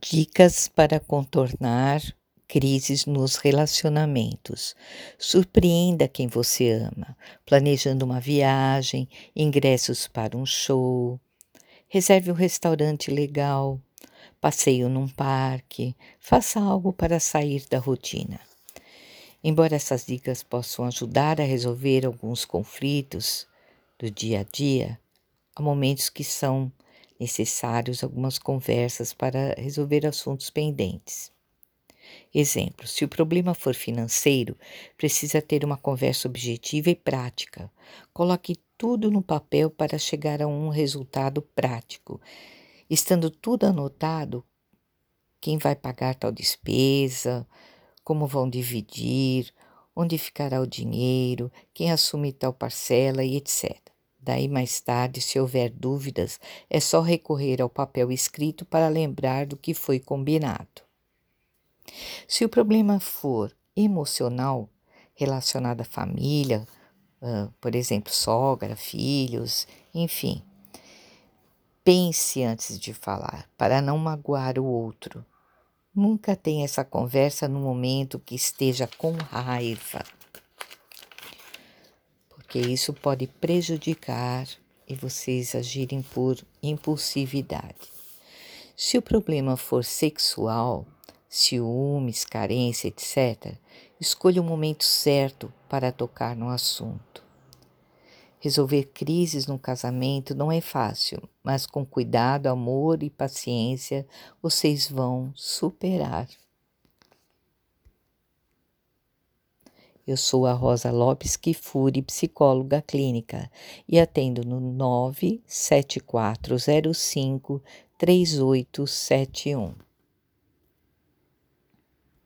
Dicas para contornar crises nos relacionamentos. Surpreenda quem você ama, planejando uma viagem, ingressos para um show. Reserve um restaurante legal, passeio num parque, faça algo para sair da rotina. Embora essas dicas possam ajudar a resolver alguns conflitos do dia a dia, há momentos que são necessários algumas conversas para resolver assuntos pendentes. Exemplo: se o problema for financeiro, precisa ter uma conversa objetiva e prática. Coloque tudo no papel para chegar a um resultado prático. Estando tudo anotado, quem vai pagar tal despesa, como vão dividir, onde ficará o dinheiro, quem assume tal parcela e etc. Daí, mais tarde, se houver dúvidas, é só recorrer ao papel escrito para lembrar do que foi combinado. Se o problema for emocional, relacionado à família, por exemplo, sogra, filhos, enfim, pense antes de falar, para não magoar o outro. Nunca tenha essa conversa no momento que esteja com raiva porque isso pode prejudicar e vocês agirem por impulsividade. Se o problema for sexual, ciúmes, carência, etc., escolha o momento certo para tocar no assunto. Resolver crises no casamento não é fácil, mas com cuidado, amor e paciência vocês vão superar. Eu sou a Rosa Lopes Kifuri, psicóloga clínica, e atendo no 97405 3871.